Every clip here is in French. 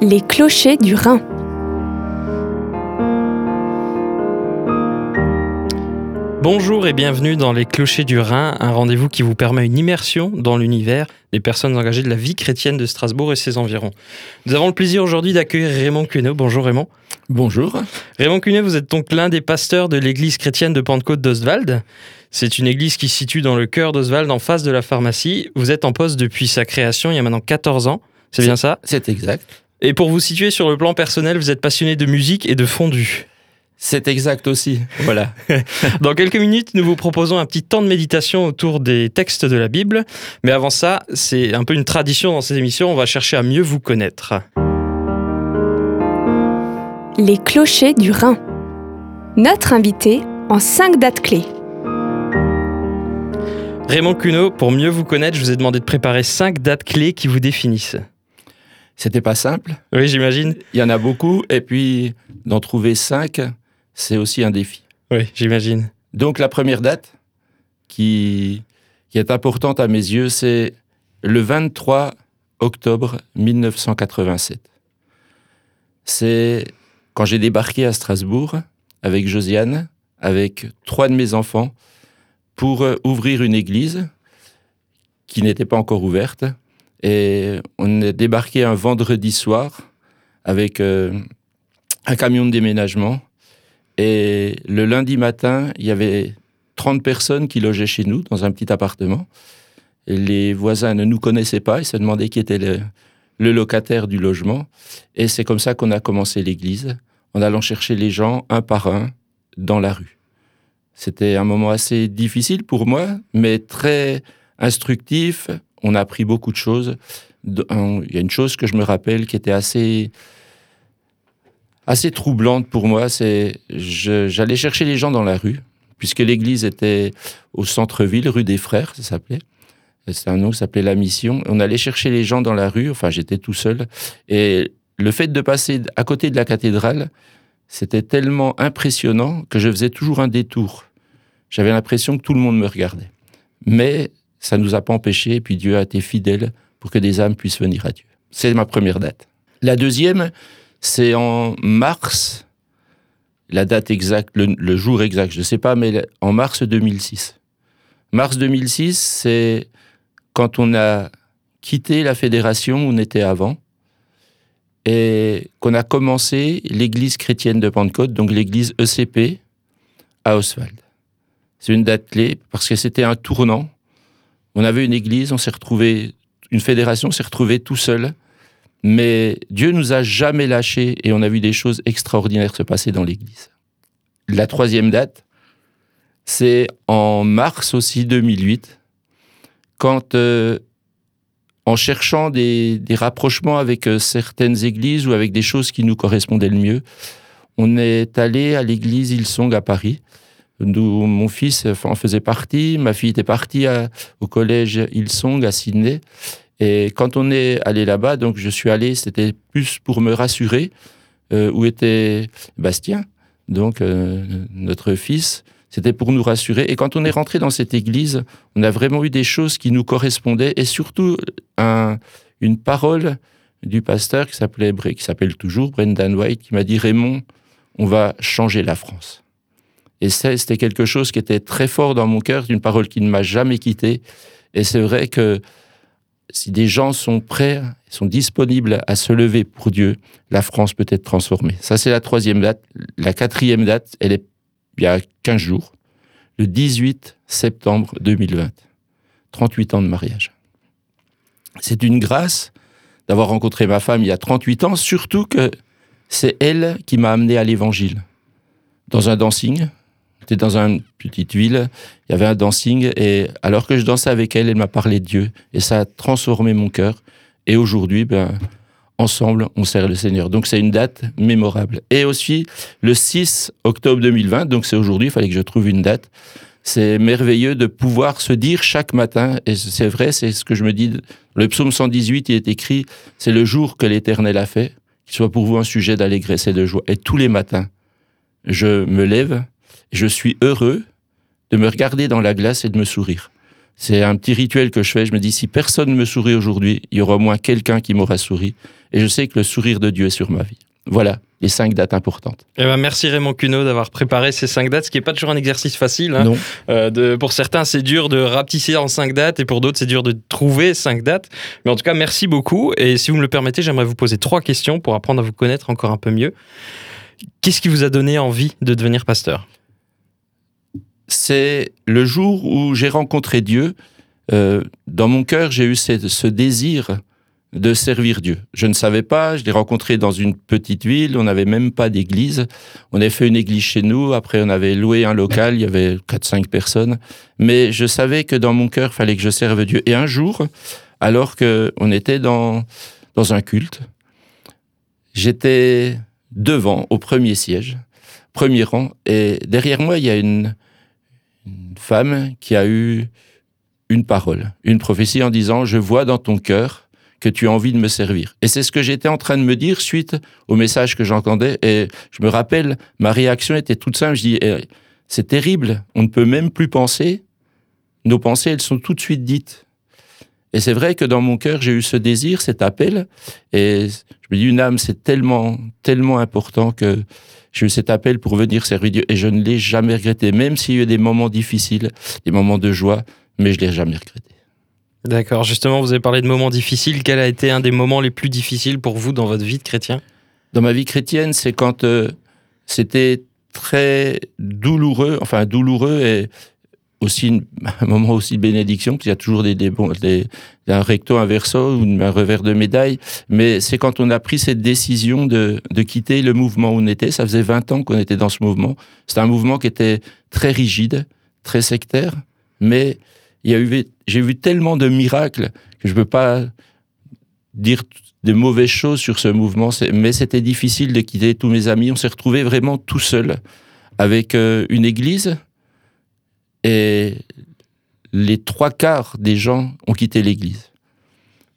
Les clochers du Rhin. Bonjour et bienvenue dans Les Clochers du Rhin, un rendez-vous qui vous permet une immersion dans l'univers des personnes engagées de la vie chrétienne de Strasbourg et ses environs. Nous avons le plaisir aujourd'hui d'accueillir Raymond Cuneau. Bonjour Raymond. Bonjour. Raymond Cuneau, vous êtes donc l'un des pasteurs de l'église chrétienne de Pentecôte d'Oswald. C'est une église qui se situe dans le cœur d'Oswald, en face de la pharmacie. Vous êtes en poste depuis sa création il y a maintenant 14 ans. C'est bien ça? C'est exact. Et pour vous situer sur le plan personnel, vous êtes passionné de musique et de fondue. C'est exact aussi. Voilà. Dans quelques minutes, nous vous proposons un petit temps de méditation autour des textes de la Bible. Mais avant ça, c'est un peu une tradition dans ces émissions, on va chercher à mieux vous connaître. Les clochers du Rhin. Notre invité en cinq dates clés. Raymond Cuneau, pour mieux vous connaître, je vous ai demandé de préparer cinq dates clés qui vous définissent. C'était pas simple. Oui, j'imagine. Il y en a beaucoup. Et puis, d'en trouver cinq, c'est aussi un défi. Oui, j'imagine. Donc, la première date qui, qui est importante à mes yeux, c'est le 23 octobre 1987. C'est quand j'ai débarqué à Strasbourg avec Josiane, avec trois de mes enfants, pour ouvrir une église qui n'était pas encore ouverte. Et on est débarqué un vendredi soir avec euh, un camion de déménagement. Et le lundi matin, il y avait 30 personnes qui logeaient chez nous dans un petit appartement. Les voisins ne nous connaissaient pas, ils se demandaient qui était le locataire du logement. Et c'est comme ça qu'on a commencé l'église, en allant chercher les gens un par un dans la rue. C'était un moment assez difficile pour moi, mais très instructif. On a appris beaucoup de choses. Il y a une chose que je me rappelle qui était assez assez troublante pour moi, c'est j'allais chercher les gens dans la rue, puisque l'église était au centre-ville, rue des Frères, ça s'appelait. C'est un nom qui s'appelait La Mission. On allait chercher les gens dans la rue, enfin j'étais tout seul, et le fait de passer à côté de la cathédrale, c'était tellement impressionnant que je faisais toujours un détour. J'avais l'impression que tout le monde me regardait. Mais ça ne nous a pas empêché, et puis Dieu a été fidèle pour que des âmes puissent venir à Dieu. C'est ma première date. La deuxième, c'est en mars, la date exacte, le, jour exact, je ne sais pas, mais en mars 2006. Mars 2006, c'est quand on a quitté la fédération où on était avant et qu'on a commencé l'église chrétienne de Pentecôte, donc l'église ECP à Oswald. C'est une date clé parce que c'était un tournant. On avait une église, on s'est retrouvé, une fédération s'est retrouvée tout seul mais Dieu nous a jamais lâchés et on a vu des choses extraordinaires se passer dans l'Église. La troisième date, c'est en mars aussi 2008, quand euh, en cherchant des, rapprochements avec euh, certaines églises ou avec des choses qui nous correspondaient le mieux, on est allé à l'église Ilsong à Paris, d'où mon fils en faisait partie, ma fille était partie au collège Ilsong à Sydney, et quand on est allé là-bas, donc je suis allé, c'était plus pour me rassurer euh, où était Bastien, donc euh, notre fils. C'était pour nous rassurer. Et quand on est rentré dans cette église, on a vraiment eu des choses qui nous correspondaient et surtout un, une parole du pasteur qui s'appelait, qui s'appelle toujours Brendan White, qui m'a dit Raymond, on va changer la France. Et c'était quelque chose qui était très fort dans mon cœur, une parole qui ne m'a jamais quitté. Et c'est vrai que si des gens sont prêts, sont disponibles à se lever pour Dieu, la France peut être transformée. Ça, c'est la troisième date. La quatrième date, elle est il y a 15 jours, le 18 septembre 2020. 38 ans de mariage. C'est une grâce d'avoir rencontré ma femme il y a 38 ans, surtout que c'est elle qui m'a amené à l'évangile. Dans un dancing, J'étais dans une petite ville, il y avait un dancing, et alors que je dansais avec elle, elle m'a parlé de Dieu, et ça a transformé mon cœur. Et aujourd'hui, ben, ensemble, on sert le Seigneur. Donc c'est une date mémorable. Et aussi, le 6 octobre 2020, donc c'est aujourd'hui, il fallait que je trouve une date. C'est merveilleux de pouvoir se dire chaque matin, et c'est vrai, c'est ce que je me dis, le psaume 118, il est écrit, c'est le jour que l'Éternel a fait, qu'il soit pour vous un sujet d'allégresse et de joie. Et tous les matins, je me lève, je suis heureux de me regarder dans la glace et de me sourire. C'est un petit rituel que je fais. Je me dis, si personne ne me sourit aujourd'hui, il y aura au moins quelqu'un qui m'aura souri. Et je sais que le sourire de Dieu est sur ma vie. Voilà les cinq dates importantes. Eh ben, merci Raymond Cuneau d'avoir préparé ces cinq dates, ce qui n'est pas toujours un exercice facile. Hein. Non. Euh, de, pour certains, c'est dur de rapetisser en cinq dates et pour d'autres, c'est dur de trouver cinq dates. Mais en tout cas, merci beaucoup. Et si vous me le permettez, j'aimerais vous poser trois questions pour apprendre à vous connaître encore un peu mieux. Qu'est-ce qui vous a donné envie de devenir pasteur? C'est le jour où j'ai rencontré Dieu. Euh, dans mon cœur, j'ai eu ce, désir de servir Dieu. Je ne savais pas, je l'ai rencontré dans une petite ville, on n'avait même pas d'église. On avait fait une église chez nous, après on avait loué un local, il y avait 4-5 personnes. Mais je savais que dans mon cœur, il fallait que je serve Dieu. Et un jour, alors qu'on était dans, dans un culte, j'étais devant, au premier siège, premier rang, et derrière moi, il y a une femme qui a eu une parole, une prophétie en disant, je vois dans ton cœur que tu as envie de me servir. Et c'est ce que j'étais en train de me dire suite au message que j'entendais. Et je me rappelle, ma réaction était toute simple. Je dis, eh, c'est terrible, on ne peut même plus penser. Nos pensées, elles sont tout de suite dites. Et c'est vrai que dans mon cœur, j'ai eu ce désir, cet appel. Et je me dis, une âme, c'est tellement, tellement important que j'ai eu cet appel pour venir servir Dieu. Et je ne l'ai jamais regretté, même s'il y a eu des moments difficiles, des moments de joie, mais je l'ai jamais regretté. D'accord. Justement, vous avez parlé de moments difficiles. Quel a été un des moments les plus difficiles pour vous dans votre vie de chrétien? Dans ma vie chrétienne, c'est quand euh, c'était très douloureux, enfin douloureux et aussi une, un moment aussi de bénédiction, parce qu'il y a toujours des, des, bons, des, un recto, un verso ou un revers de médaille, mais c'est quand on a pris cette décision de, de quitter le mouvement où on était. Ça faisait 20 ans qu'on était dans ce mouvement. C'était un mouvement qui était très rigide, très sectaire, mais il y a eu, j'ai vu tellement de miracles que je peux pas dire de mauvaises choses sur ce mouvement, mais c'était difficile de quitter tous mes amis. On s'est retrouvé vraiment tout seul avec euh, une église et les trois quarts des gens ont quitté l'église.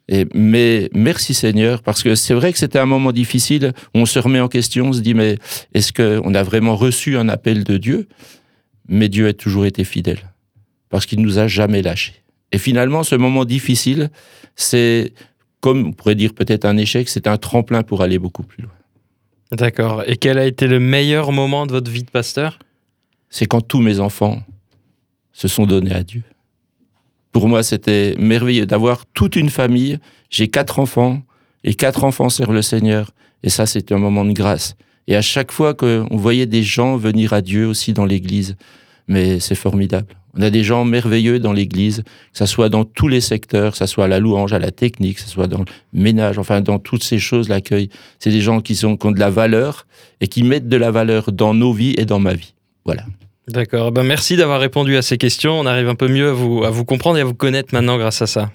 Et, mais merci Seigneur, parce que c'est vrai que c'était un moment difficile. On se remet en question, on se dit mais est-ce qu'on a vraiment reçu un appel de Dieu? Mais Dieu a toujours été fidèle parce qu'il nous a jamais lâchés. Et finalement, ce moment difficile, c'est, comme on pourrait dire peut-être un échec, c'est un tremplin pour aller beaucoup plus loin. D'accord. Et quel a été le meilleur moment de votre vie de pasteur? C'est quand tous mes enfants se sont donnés à Dieu. Pour moi, c'était merveilleux d'avoir toute une famille. J'ai quatre enfants et quatre enfants servent le Seigneur. Et ça, c'est un moment de grâce. Et à chaque fois qu'on voyait des gens venir à Dieu aussi dans l'église, mais c'est formidable. On a des gens merveilleux dans l'Église, que ce soit dans tous les secteurs, que ce soit à la louange, à la technique, que ce soit dans le ménage, enfin dans toutes ces choses, l'accueil. C'est des gens qui, sont, qui ont de la valeur et qui mettent de la valeur dans nos vies et dans ma vie. Voilà. D'accord. Ben merci d'avoir répondu à ces questions. On arrive un peu mieux à vous, à vous comprendre et à vous connaître maintenant grâce à ça.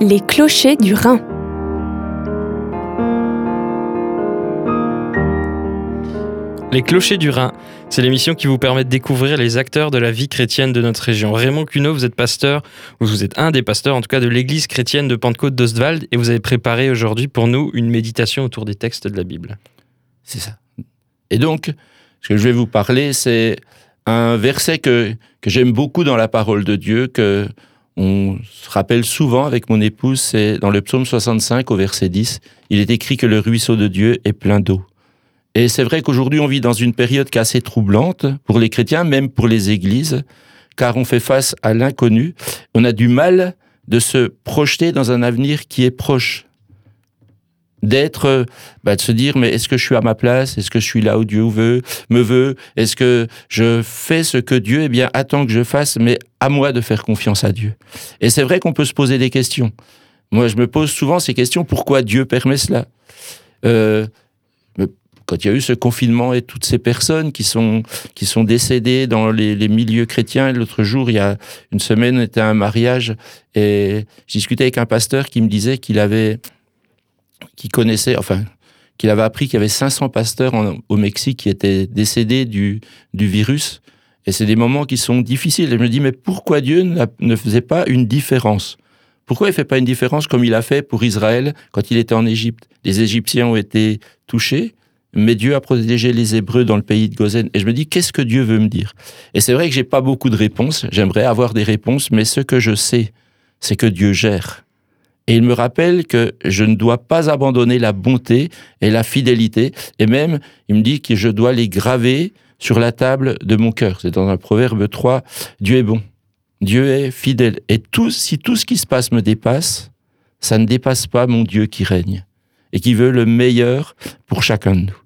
Les clochers du Rhin. Les Clochers du Rhin, c'est l'émission qui vous permet de découvrir les acteurs de la vie chrétienne de notre région. Raymond Cuneau, vous êtes pasteur, ou vous êtes un des pasteurs en tout cas de l'église chrétienne de Pentecôte d'Ostwald, et vous avez préparé aujourd'hui pour nous une méditation autour des textes de la Bible. C'est ça. Et donc, ce que je vais vous parler, c'est un verset que, que j'aime beaucoup dans la parole de Dieu, que on se rappelle souvent avec mon épouse, c'est dans le psaume 65 au verset 10, il est écrit que le ruisseau de Dieu est plein d'eau. Et c'est vrai qu'aujourd'hui, on vit dans une période qui est assez troublante pour les chrétiens, même pour les églises, car on fait face à l'inconnu. On a du mal de se projeter dans un avenir qui est proche. D'être, bah, de se dire, mais est-ce que je suis à ma place? Est-ce que je suis là où Dieu veut, me veut? Est-ce que je fais ce que Dieu eh bien, attend que je fasse, mais à moi de faire confiance à Dieu? Et c'est vrai qu'on peut se poser des questions. Moi, je me pose souvent ces questions, pourquoi Dieu permet cela? Euh, quand il y a eu ce confinement et toutes ces personnes qui sont qui sont décédées dans les, milieux chrétiens. L'autre jour, il y a une semaine, était un mariage et je discutais avec un pasteur qui me disait qu'il avait, qui connaissait, enfin, qu'il avait appris qu'il y avait 500 pasteurs au Mexique qui étaient décédés du du virus. Et c'est des moments qui sont difficiles. Et je me dis, mais pourquoi Dieu ne faisait pas une différence? Pourquoi il fait pas une différence comme il a fait pour Israël quand il était en Égypte? Les Égyptiens ont été touchés, mais Dieu a protégé les Hébreux dans le pays de Gozen. Et je me dis, qu'est-ce que Dieu veut me dire? Et c'est vrai que j'ai pas beaucoup de réponses. J'aimerais avoir des réponses, mais ce que je sais, c'est que Dieu gère. Et il me rappelle que je ne dois pas abandonner la bonté et la fidélité. Et même, il me dit que je dois les graver sur la table de mon cœur. C'est dans un proverbe 3, Dieu est bon. Dieu est fidèle. Et tout, si tout ce qui se passe me dépasse, ça ne dépasse pas mon Dieu qui règne et qui veut le meilleur pour chacun de nous.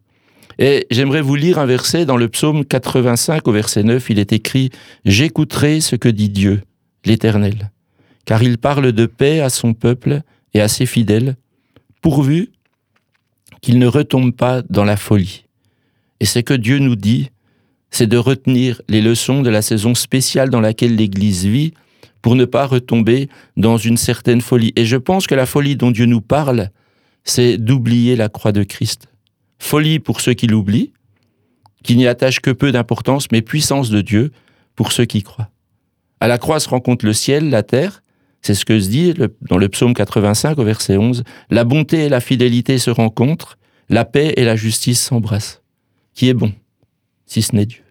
Et j'aimerais vous lire un verset dans le psaume 85 au verset 9. Il est écrit J'écouterai ce que dit Dieu, l'Éternel, car il parle de paix à son peuple et à ses fidèles, pourvu qu'il ne retombe pas dans la folie. Et c'est que Dieu nous dit, c'est de retenir les leçons de la saison spéciale dans laquelle l'Église vit pour ne pas retomber dans une certaine folie. Et je pense que la folie dont Dieu nous parle, c'est d'oublier la croix de Christ. Folie pour ceux qui l'oublient, qui n'y attachent que peu d'importance, mais puissance de Dieu pour ceux qui croient. À la croix se rencontre le ciel, la terre, c'est ce que se dit dans le psaume 85 au verset 11, la bonté et la fidélité se rencontrent, la paix et la justice s'embrassent. Qui est bon, si ce n'est Dieu?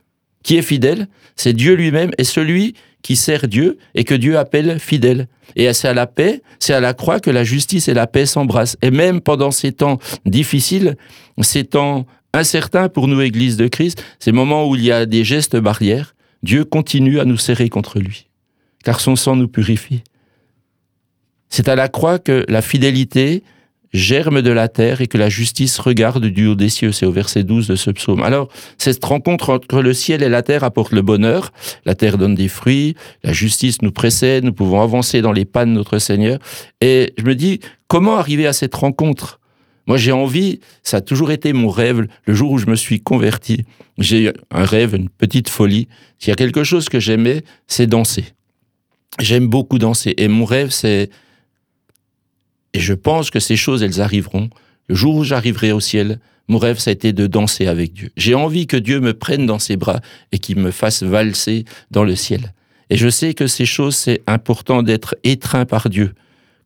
Qui est fidèle? C'est Dieu lui-même et celui qui sert Dieu et que Dieu appelle fidèle. Et c'est à la paix, c'est à la croix que la justice et la paix s'embrassent. Et même pendant ces temps difficiles, ces temps incertains pour nous, Église de Christ, ces moments où il y a des gestes barrières, Dieu continue à nous serrer contre lui, car son sang nous purifie. C'est à la croix que la fidélité, germe de la terre et que la justice regarde du haut des cieux. C'est au verset 12 de ce psaume. Alors, cette rencontre entre le ciel et la terre apporte le bonheur. La terre donne des fruits, la justice nous précède, nous pouvons avancer dans les pas de notre Seigneur. Et je me dis, comment arriver à cette rencontre? Moi, j'ai envie, ça a toujours été mon rêve, le jour où je me suis converti. J'ai un rêve, une petite folie. S'il y a quelque chose que j'aimais, c'est danser. J'aime beaucoup danser. Et mon rêve, c'est et je pense que ces choses, elles arriveront. Le jour où j'arriverai au ciel, mon rêve, ça a été de danser avec Dieu. J'ai envie que Dieu me prenne dans ses bras et qu'il me fasse valser dans le ciel. Et je sais que ces choses, c'est important d'être étreint par Dieu.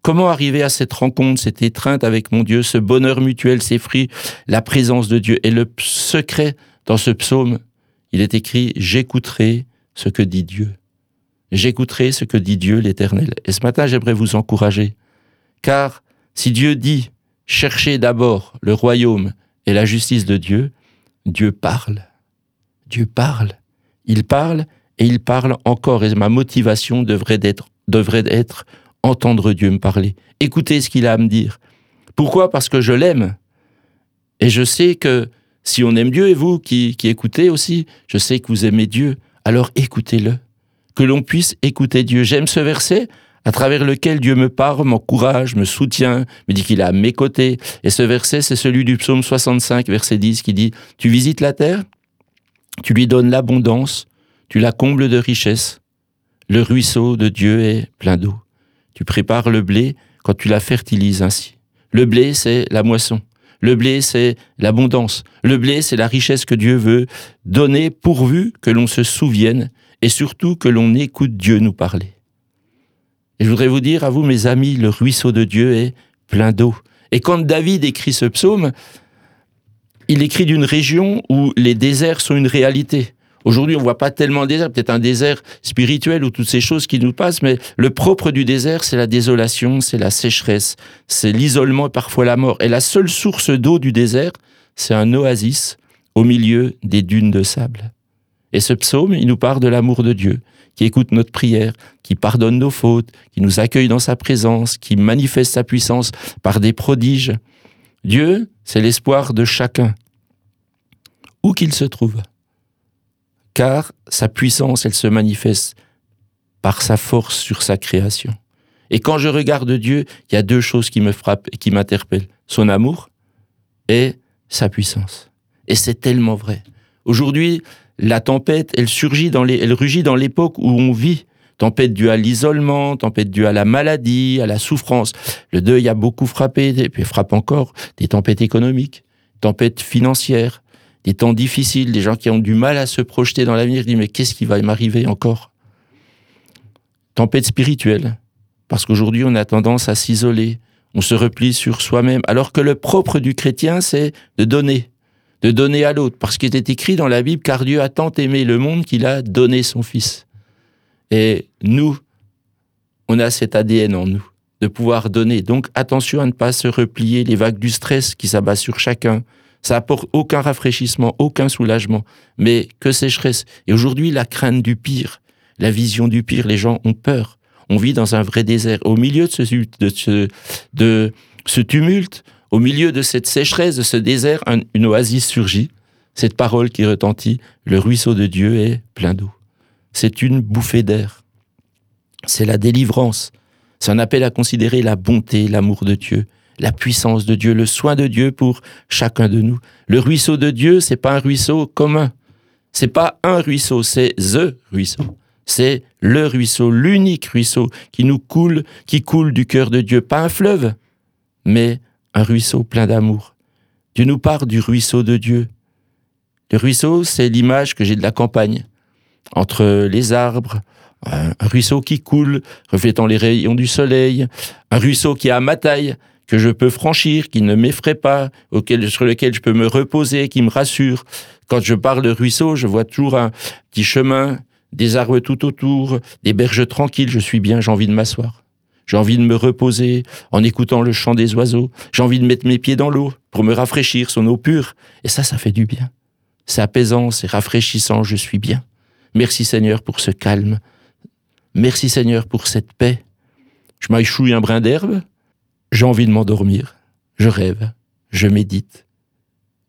Comment arriver à cette rencontre, cette étreinte avec mon Dieu, ce bonheur mutuel, ces fruits, la présence de Dieu. Et le secret dans ce psaume, il est écrit, j'écouterai ce que dit Dieu. J'écouterai ce que dit Dieu l'Éternel. Et ce matin, j'aimerais vous encourager car si Dieu dit cherchez d'abord le royaume et la justice de Dieu, Dieu parle. Dieu parle. Il parle et il parle encore. Et ma motivation devrait être, devrait entendre Dieu me parler, écouter ce qu'il a à me dire. Pourquoi? Parce que je l'aime. Et je sais que si on aime Dieu, et vous qui écoutez aussi, je sais que vous aimez Dieu, alors écoutez-le. Que l'on puisse écouter Dieu. J'aime ce verset à travers lequel Dieu me parle, m'encourage, me soutient, me dit qu'il est à mes côtés. Et ce verset, c'est celui du psaume 65, verset 10, qui dit, Tu visites la terre, tu lui donnes l'abondance, tu la combles de richesses. Le ruisseau de Dieu est plein d'eau. Tu prépares le blé quand tu la fertilises ainsi. Le blé, c'est la moisson. Le blé, c'est l'abondance. Le blé, c'est la richesse que Dieu veut donner pourvu que l'on se souvienne et surtout que l'on écoute Dieu nous parler. Et je voudrais vous dire à vous, mes amis, le ruisseau de Dieu est plein d'eau. Et quand David écrit ce psaume, il écrit d'une région où les déserts sont une réalité. Aujourd'hui, on voit pas tellement de désert, peut-être un désert spirituel ou toutes ces choses qui nous passent, mais le propre du désert, c'est la désolation, c'est la sécheresse, c'est l'isolement et parfois la mort. Et la seule source d'eau du désert, c'est un oasis au milieu des dunes de sable. Et ce psaume, il nous parle de l'amour de Dieu qui écoute notre prière, qui pardonne nos fautes, qui nous accueille dans sa présence, qui manifeste sa puissance par des prodiges. Dieu, c'est l'espoir de chacun, où qu'il se trouve. Car sa puissance, elle se manifeste par sa force sur sa création. Et quand je regarde Dieu, il y a deux choses qui me frappent et qui m'interpellent. Son amour et sa puissance. Et c'est tellement vrai. Aujourd'hui, la tempête, elle surgit dans rugit dans l'époque où on vit. Tempête due à l'isolement, tempête due à la maladie, à la souffrance. Le deuil a beaucoup frappé, et frappe encore, des tempêtes économiques, tempêtes financières, des temps difficiles, des gens qui ont du mal à se projeter dans l'avenir, disent mais qu'est-ce qui va m'arriver encore? Tempête spirituelle, parce qu'aujourd'hui on a tendance à s'isoler, on se replie sur soi-même, alors que le propre du chrétien c'est de donner, de donner à l'autre, parce qu'il est écrit dans la Bible, car Dieu a tant aimé le monde qu'il a donné son Fils. Et nous, on a cet ADN en nous, de pouvoir donner. Donc attention à ne pas se replier les vagues du stress qui s'abattent sur chacun. Ça apporte aucun rafraîchissement, aucun soulagement, mais que sécheresse. Et aujourd'hui, la crainte du pire, la vision du pire, les gens ont peur. On vit dans un vrai désert. Au milieu de ce, de ce, de ce tumulte, au milieu de cette sécheresse, de ce désert, une oasis surgit. Cette parole qui retentit, le ruisseau de Dieu est plein d'eau. C'est une bouffée d'air. C'est la délivrance. C'est un appel à considérer la bonté, l'amour de Dieu, la puissance de Dieu, le soin de Dieu pour chacun de nous. Le ruisseau de Dieu, c'est pas un ruisseau commun. C'est pas un ruisseau, c'est the ruisseau. C'est le ruisseau, l'unique ruisseau qui nous coule, qui coule du cœur de Dieu. Pas un fleuve, mais un ruisseau plein d'amour. Dieu nous parle du ruisseau de Dieu. Le ruisseau, c'est l'image que j'ai de la campagne, entre les arbres, un ruisseau qui coule, reflétant les rayons du soleil, un ruisseau qui a ma taille, que je peux franchir, qui ne m'effraie pas, auquel, sur lequel je peux me reposer, qui me rassure. Quand je parle de ruisseau, je vois toujours un petit chemin, des arbres tout autour, des berges tranquilles, je suis bien, j'ai envie de m'asseoir. J'ai envie de me reposer en écoutant le chant des oiseaux. J'ai envie de mettre mes pieds dans l'eau pour me rafraîchir, son eau pure. Et ça, ça fait du bien. C'est apaisant, c'est rafraîchissant, je suis bien. Merci Seigneur pour ce calme. Merci Seigneur pour cette paix. Je m'aïchouille un brin d'herbe. J'ai envie de m'endormir. Je rêve. Je médite.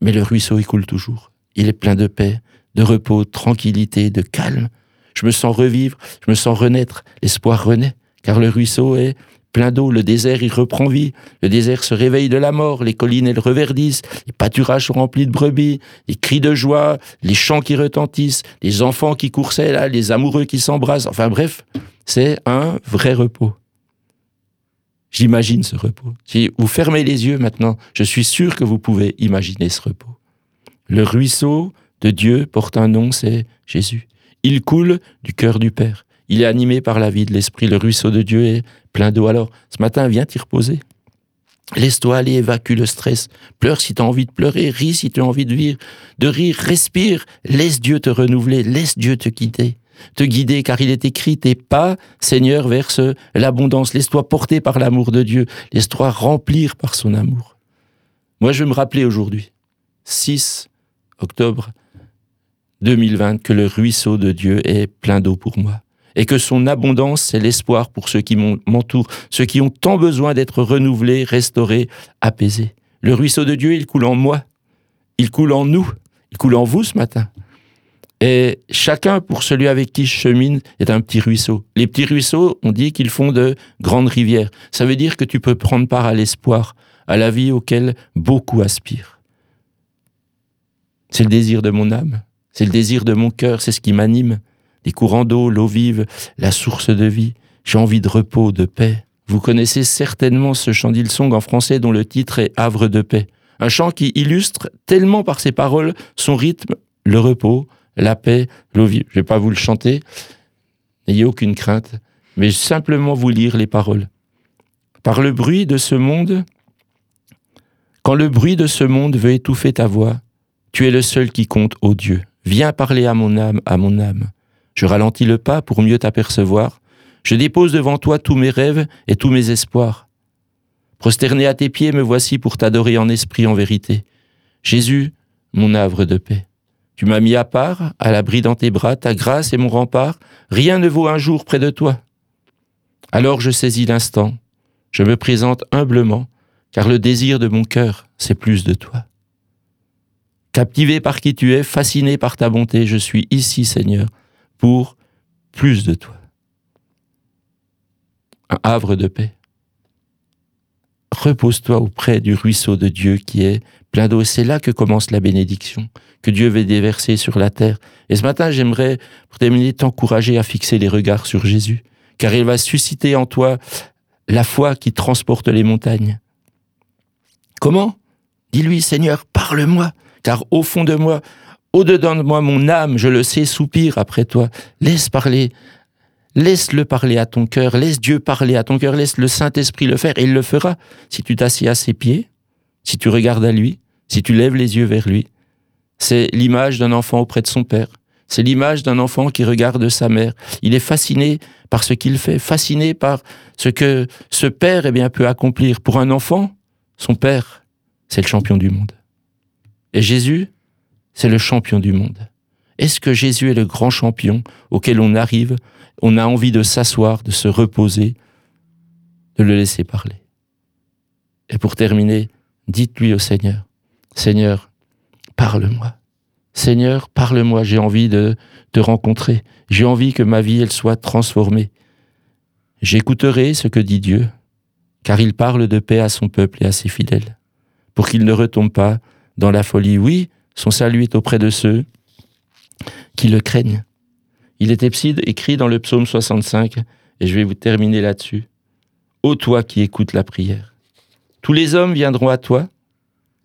Mais le ruisseau, il coule toujours. Il est plein de paix, de repos, de tranquillité, de calme. Je me sens revivre, je me sens renaître. L'espoir renaît car le ruisseau est plein d'eau, le désert il reprend vie, le désert se réveille de la mort, les collines elles reverdissent, les pâturages sont remplis de brebis, les cris de joie, les chants qui retentissent, les enfants qui coursaient là, les amoureux qui s'embrassent, enfin bref, c'est un vrai repos. J'imagine ce repos. Si vous fermez les yeux maintenant, je suis sûr que vous pouvez imaginer ce repos. Le ruisseau de Dieu porte un nom, c'est Jésus. Il coule du cœur du Père. Il est animé par la vie de l'Esprit. Le ruisseau de Dieu est plein d'eau. Alors, ce matin, viens t'y reposer. Laisse-toi aller, évacue le stress. Pleure si tu as envie de pleurer, ris si tu as envie de rire, de rire, respire. Laisse Dieu te renouveler, laisse Dieu te guider. Te guider, car il est écrit, tes pas, Seigneur, verse l'abondance. Laisse-toi porter par l'amour de Dieu. Laisse-toi remplir par son amour. Moi, je vais me rappeler aujourd'hui, 6 octobre 2020, que le ruisseau de Dieu est plein d'eau pour moi et que son abondance, c'est l'espoir pour ceux qui m'entourent, ceux qui ont tant besoin d'être renouvelés, restaurés, apaisés. Le ruisseau de Dieu, il coule en moi, il coule en nous, il coule en vous ce matin. Et chacun, pour celui avec qui je chemine, est un petit ruisseau. Les petits ruisseaux, on dit qu'ils font de grandes rivières. Ça veut dire que tu peux prendre part à l'espoir, à la vie auquel beaucoup aspirent. C'est le désir de mon âme, c'est le désir de mon cœur, c'est ce qui m'anime les courants d'eau, l'eau vive, la source de vie. J'ai envie de repos, de paix. Vous connaissez certainement ce chant d'Ilsong en français dont le titre est Havre de paix. Un chant qui illustre tellement par ses paroles son rythme, le repos, la paix, l'eau vive. Je vais pas vous le chanter, n'ayez aucune crainte, mais simplement vous lire les paroles. Par le bruit de ce monde, quand le bruit de ce monde veut étouffer ta voix, tu es le seul qui compte, ô Dieu. Viens parler à mon âme, à mon âme. Je ralentis le pas pour mieux t'apercevoir. Je dépose devant toi tous mes rêves et tous mes espoirs. Prosterné à tes pieds, me voici pour t'adorer en esprit, en vérité. Jésus, mon havre de paix. Tu m'as mis à part, à l'abri dans tes bras, ta grâce est mon rempart, rien ne vaut un jour près de toi. Alors je saisis l'instant, je me présente humblement, car le désir de mon cœur, c'est plus de toi. Captivé par qui tu es, fasciné par ta bonté, je suis ici, Seigneur, pour plus de toi. Un havre de paix. Repose-toi auprès du ruisseau de Dieu qui est plein d'eau. C'est là que commence la bénédiction, que Dieu veut déverser sur la terre. Et ce matin, j'aimerais, pour terminer, t'encourager à fixer les regards sur Jésus, car il va susciter en toi la foi qui transporte les montagnes. Comment? Dis-lui, Seigneur, parle-moi, car au fond de moi, au-dedans de moi, mon âme, je le sais, soupire après toi. Laisse parler. Laisse-le parler à ton cœur. Laisse Dieu parler à ton cœur. Laisse le Saint-Esprit le faire. Et il le fera. Si tu t'assieds à ses pieds, si tu regardes à lui, si tu lèves les yeux vers lui, C'est l'image d'un enfant auprès de son père. C'est l'image d'un enfant qui regarde sa mère. Il est fasciné par ce qu'il fait, fasciné par ce que ce père eh bien, peut accomplir. Pour un enfant, son père, c'est le champion du monde. Et Jésus, c'est le champion du monde. Est-ce que Jésus est le grand champion auquel on arrive, on a envie de s'asseoir, de se reposer, de le laisser parler? Et pour terminer, dites-lui au Seigneur, Seigneur, parle-moi. Seigneur, parle-moi, j'ai envie de te rencontrer. J'ai envie que ma vie, elle soit transformée. J'écouterai ce que dit Dieu, car il parle de paix à son peuple et à ses fidèles, pour qu'il ne retombe pas dans la folie. Oui, son salut est auprès de ceux qui le craignent. Il est écrit dans le psaume 65, et je vais vous terminer là-dessus. Ô toi qui écoutes la prière, tous les hommes viendront à toi,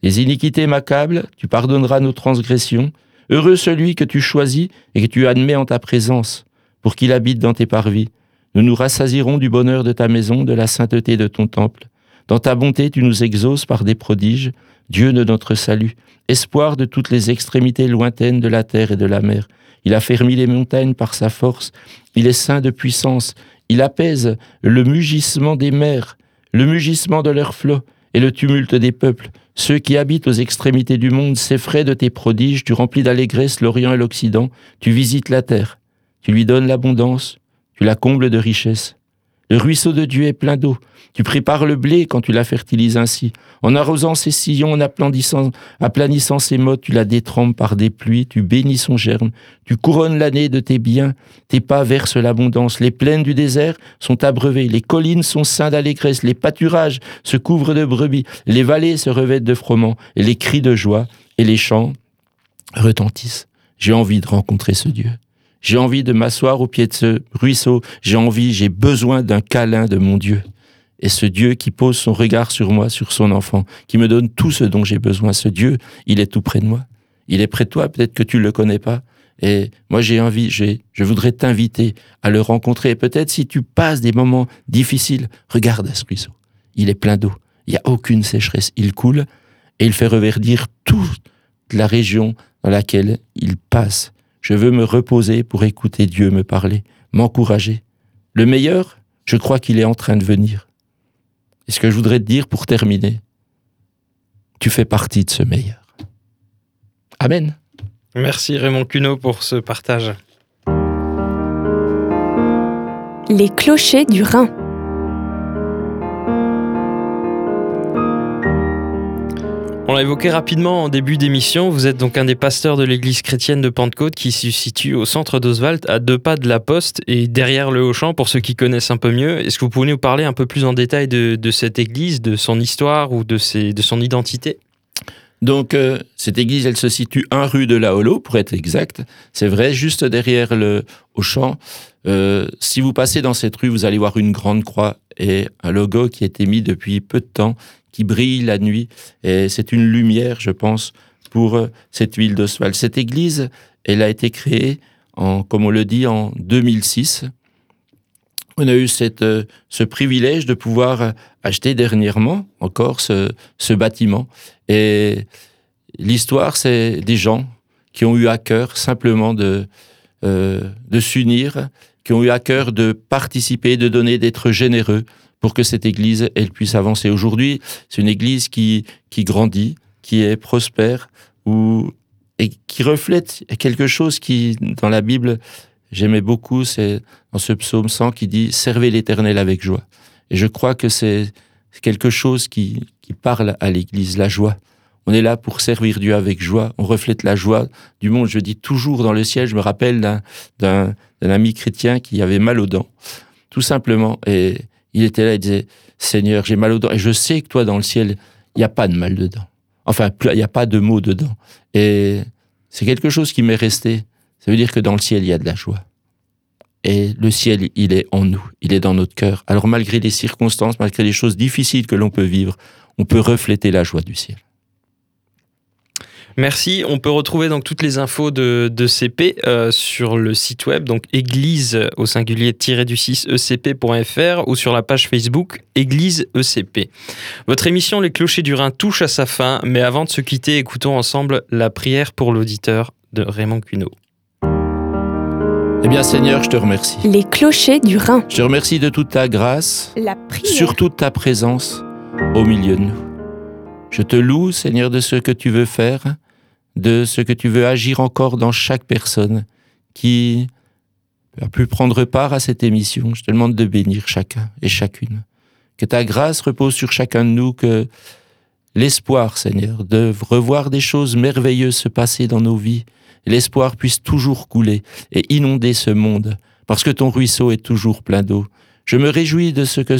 les iniquités m'accablent, tu pardonneras nos transgressions. Heureux celui que tu choisis et que tu admets en ta présence, pour qu'il habite dans tes parvis. Nous nous rassasirons du bonheur de ta maison, de la sainteté de ton temple. Dans ta bonté, tu nous exauces par des prodiges, Dieu de notre salut, espoir de toutes les extrémités lointaines de la terre et de la mer. Il a fermi les montagnes par sa force, il est saint de puissance, il apaise le mugissement des mers, le mugissement de leurs flots et le tumulte des peuples. Ceux qui habitent aux extrémités du monde s'effraient de tes prodiges, tu remplis d'allégresse l'Orient et l'Occident, tu visites la terre, tu lui donnes l'abondance, tu la combles de richesses. Le ruisseau de Dieu est plein d'eau. Tu prépares le blé quand tu la fertilises ainsi. En arrosant ses sillons, en aplanissant, ses mottes, tu la détrempes par des pluies, tu bénis son germe. Tu couronnes l'année de tes biens. Tes pas versent l'abondance. Les plaines du désert sont abreuvées. Les collines sont seintes d'allégresse. Les pâturages se couvrent de brebis. Les vallées se revêtent de froment. Et les cris de joie et les chants retentissent. J'ai envie de rencontrer ce Dieu. J'ai envie de m'asseoir au pied de ce ruisseau. J'ai envie, j'ai besoin d'un câlin de mon Dieu. Et ce Dieu qui pose son regard sur moi, sur son enfant, qui me donne tout ce dont j'ai besoin, ce Dieu, il est tout près de moi. Il est près de toi, peut-être que tu ne le connais pas. Et moi, j'ai envie, je voudrais t'inviter à le rencontrer. peut-être si tu passes des moments difficiles, regarde à ce ruisseau. Il est plein d'eau. Il n'y a aucune sécheresse. Il coule et il fait reverdir toute la région dans laquelle il passe. Je veux me reposer pour écouter Dieu me parler, m'encourager. Le meilleur, je crois qu'il est en train de venir. Et ce que je voudrais te dire pour terminer, tu fais partie de ce meilleur. Amen. Merci Raymond Cuneau pour ce partage. Les clochers du Rhin. L'a évoqué rapidement en début d'émission, vous êtes donc un des pasteurs de l'église chrétienne de Pentecôte qui se situe au centre d'Oswald, à deux pas de la poste et derrière le Haut-Champ, pour ceux qui connaissent un peu mieux. Est-ce que vous pouvez nous parler un peu plus en détail de, cette église, de son histoire ou de, son identité? Donc, euh, cette église, elle se situe un rue de la Holo, pour être exact. C'est vrai, juste derrière le Auchan. Euh, si vous passez dans cette rue, vous allez voir une grande croix et un logo qui a été mis depuis peu de temps qui brille la nuit. Et c'est une lumière, je pense, pour euh, cette ville d'Oswald. Cette église, elle a été créée, en, comme on le dit, en 2006. On a eu cette, euh, ce privilège de pouvoir acheter dernièrement encore ce, ce bâtiment. Et l'histoire, c'est des gens qui ont eu à cœur simplement de, euh, de s'unir, qui ont eu à cœur de participer, de donner, d'être généreux pour que cette Église, elle puisse avancer. Aujourd'hui, c'est une Église qui, qui grandit, qui est prospère, ou, et qui reflète quelque chose qui, dans la Bible, j'aimais beaucoup, c'est dans ce psaume 100 qui dit « Servez l'Éternel avec joie ». Et je crois que c'est quelque chose qui, qui parle à l'Église, la joie. On est là pour servir Dieu avec joie. On reflète la joie du monde. Je dis toujours dans le ciel, je me rappelle d'un ami chrétien qui avait mal aux dents, tout simplement. Et il était là, il disait, Seigneur, j'ai mal aux dents. Et je sais que toi, dans le ciel, il n'y a pas de mal dedans. Enfin, il n'y a pas de mots dedans. Et c'est quelque chose qui m'est resté. Ça veut dire que dans le ciel, il y a de la joie. Et le ciel, il est en nous, il est dans notre cœur. Alors malgré les circonstances, malgré les choses difficiles que l'on peut vivre, on peut refléter la joie du ciel. Merci. On peut retrouver donc toutes les infos de, de CP euh, sur le site web, donc église au singulier du 6 ecp.fr ou sur la page Facebook Église ECP. Votre émission Les Clochers du Rhin touche à sa fin, mais avant de se quitter, écoutons ensemble la prière pour l'auditeur de Raymond Cuneau. Eh bien Seigneur, je te remercie. Les clochers du Rhin. Je te remercie de toute ta grâce, La prière. surtout de ta présence au milieu de nous. Je te loue, Seigneur, de ce que tu veux faire, de ce que tu veux agir encore dans chaque personne qui a pu prendre part à cette émission. Je te demande de bénir chacun et chacune. Que ta grâce repose sur chacun de nous, que l'espoir, Seigneur, de revoir des choses merveilleuses se passer dans nos vies, l'espoir puisse toujours couler et inonder ce monde, parce que ton ruisseau est toujours plein d'eau. Je me réjouis de ce que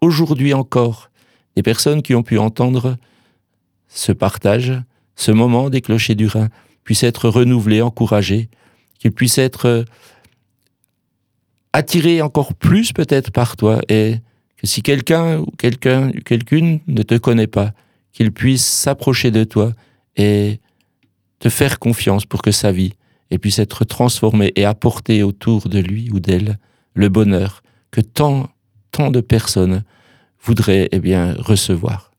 aujourd'hui encore, des personnes qui ont pu entendre ce partage, ce moment des clochers du Rhin, puissent être renouvelés, encouragés, qu'ils puissent être euh, attirés encore plus peut-être par toi et que si quelqu'un ou quelqu'un quelqu'une ne te connaît pas, qu'il puisse s'approcher de toi et te faire confiance pour que sa vie puisse être transformée et apporter autour de lui ou d'elle le bonheur que tant, tant de personnes voudraient eh bien, recevoir.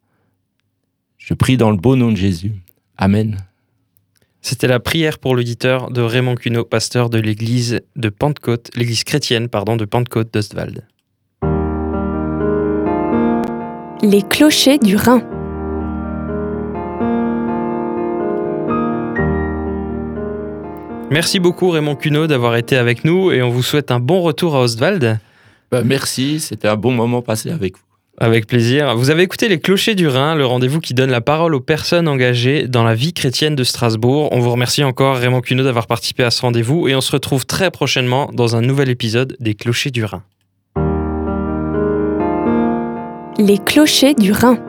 Je prie dans le beau nom de Jésus. Amen. C'était la prière pour l'auditeur de Raymond Cuneau, pasteur de l'église de Pentecôte, l'église chrétienne pardon, de Pentecôte d'Ostwald. Les clochers du Rhin. Merci beaucoup Raymond Cuneau d'avoir été avec nous et on vous souhaite un bon retour à Ostwald. Ben, merci, c'était un bon moment passé avec vous. Avec plaisir. Vous avez écouté Les Clochers du Rhin, le rendez-vous qui donne la parole aux personnes engagées dans la vie chrétienne de Strasbourg. On vous remercie encore Raymond Cuneau d'avoir participé à ce rendez-vous et on se retrouve très prochainement dans un nouvel épisode des Clochers du Rhin. Les clochers du Rhin.